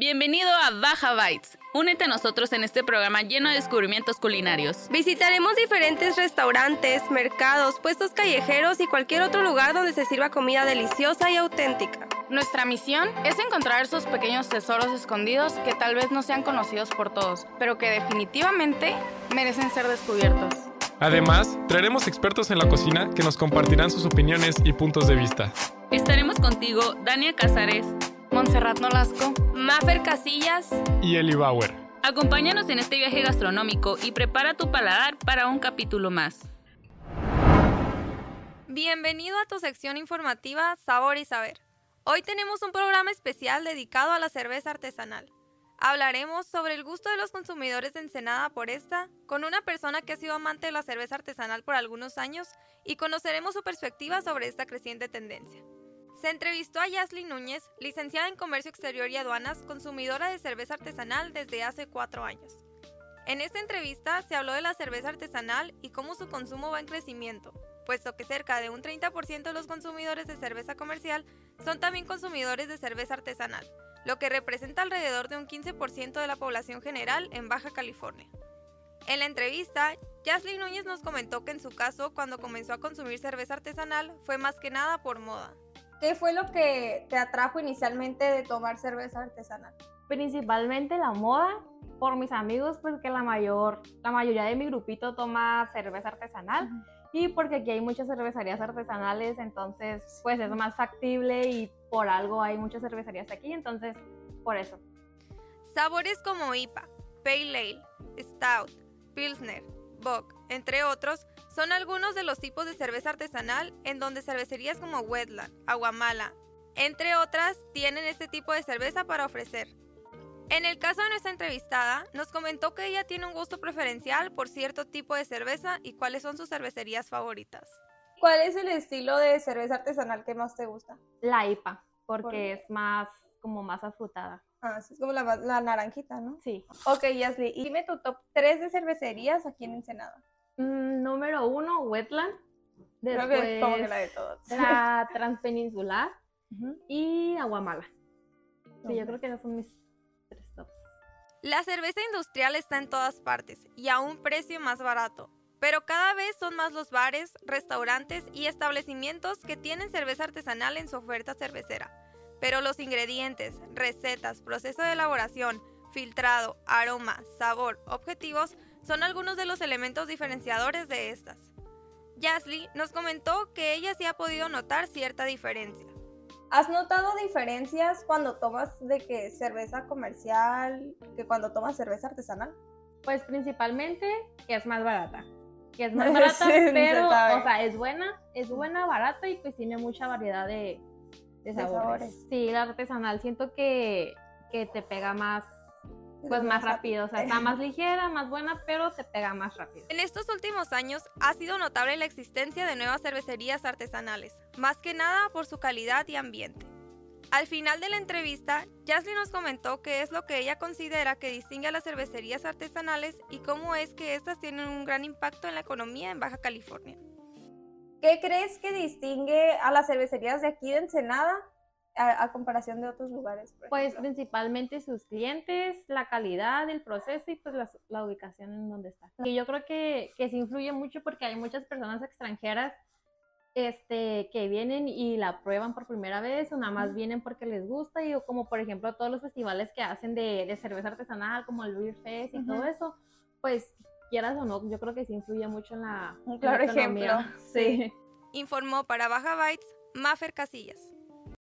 Bienvenido a Baja Bites. Únete a nosotros en este programa lleno de descubrimientos culinarios. Visitaremos diferentes restaurantes, mercados, puestos callejeros y cualquier otro lugar donde se sirva comida deliciosa y auténtica. Nuestra misión es encontrar esos pequeños tesoros escondidos que tal vez no sean conocidos por todos, pero que definitivamente merecen ser descubiertos. Además, traeremos expertos en la cocina que nos compartirán sus opiniones y puntos de vista. Estaremos contigo, Dania Casares, Montserrat Nolasco, Maffer Casillas y Eli Bauer. Acompáñanos en este viaje gastronómico y prepara tu paladar para un capítulo más. Bienvenido a tu sección informativa Sabor y Saber. Hoy tenemos un programa especial dedicado a la cerveza artesanal. Hablaremos sobre el gusto de los consumidores de Ensenada por esta, con una persona que ha sido amante de la cerveza artesanal por algunos años y conoceremos su perspectiva sobre esta creciente tendencia. Se entrevistó a Yasly Núñez, licenciada en Comercio Exterior y Aduanas, consumidora de cerveza artesanal desde hace cuatro años. En esta entrevista se habló de la cerveza artesanal y cómo su consumo va en crecimiento, puesto que cerca de un 30% de los consumidores de cerveza comercial son también consumidores de cerveza artesanal, lo que representa alrededor de un 15% de la población general en Baja California. En la entrevista, Yasly Núñez nos comentó que en su caso, cuando comenzó a consumir cerveza artesanal, fue más que nada por moda. ¿Qué fue lo que te atrajo inicialmente de tomar cerveza artesanal? Principalmente la moda, por mis amigos, porque la, mayor, la mayoría de mi grupito toma cerveza artesanal. Y porque aquí hay muchas cervecerías artesanales, entonces pues es más factible y por algo hay muchas cervecerías aquí, entonces por eso. Sabores como IPA, Pale Ale, Stout, Pilsner, Bock, entre otros, son algunos de los tipos de cerveza artesanal en donde cervecerías como Wetland, Aguamala, entre otras, tienen este tipo de cerveza para ofrecer. En el caso de nuestra entrevistada, nos comentó que ella tiene un gusto preferencial por cierto tipo de cerveza y cuáles son sus cervecerías favoritas. ¿Cuál es el estilo de cerveza artesanal que más te gusta? La IPA, porque es más como más afrutada. Ah, es como la, la naranjita, ¿no? Sí. Ok, Yasli, y dime tu top 3 de cervecerías aquí en Ensenada. Mm, número uno, Wetland. Creo que como que la de todos. La Transpeninsular y Aguamala. Sí, yo creo que esos son mis tres tops. La cerveza industrial está en todas partes y a un precio más barato. Pero cada vez son más los bares, restaurantes y establecimientos que tienen cerveza artesanal en su oferta cervecera. Pero los ingredientes, recetas, proceso de elaboración, filtrado, aroma, sabor, objetivos son algunos de los elementos diferenciadores de estas. Yasly nos comentó que ella sí ha podido notar cierta diferencia. ¿Has notado diferencias cuando tomas de que cerveza comercial que cuando tomas cerveza artesanal? Pues principalmente que es más barata. Que es más barata, pero, o sea, es buena, es buena, barata y pues tiene mucha variedad de, sabores. Sí, la artesanal siento que, que te pega más pues más rápido, o sea, está más ligera, más buena, pero te pega más rápido. En estos últimos años ha sido notable la existencia de nuevas cervecerías artesanales, más que nada por su calidad y ambiente. Al final de la entrevista, Jasly nos comentó qué es lo que ella considera que distingue a las cervecerías artesanales y cómo es que estas tienen un gran impacto en la economía en Baja California. ¿Qué crees que distingue a las cervecerías de aquí de Ensenada a, comparación de otros lugares? Pues principalmente sus clientes, la calidad, el proceso y pues la, ubicación en donde está. Y yo creo que, que se influye mucho porque hay muchas personas extranjeras este, que vienen y la prueban por primera vez o nada más vienen porque les gusta y como por ejemplo todos los festivales que hacen de, de cerveza artesanal como el Beer Fest y todo eso, pues quieras o no, yo creo que sí influye mucho en la, Un claro ejemplo. Sí. Informó para Baja Bytes Maffer Casillas.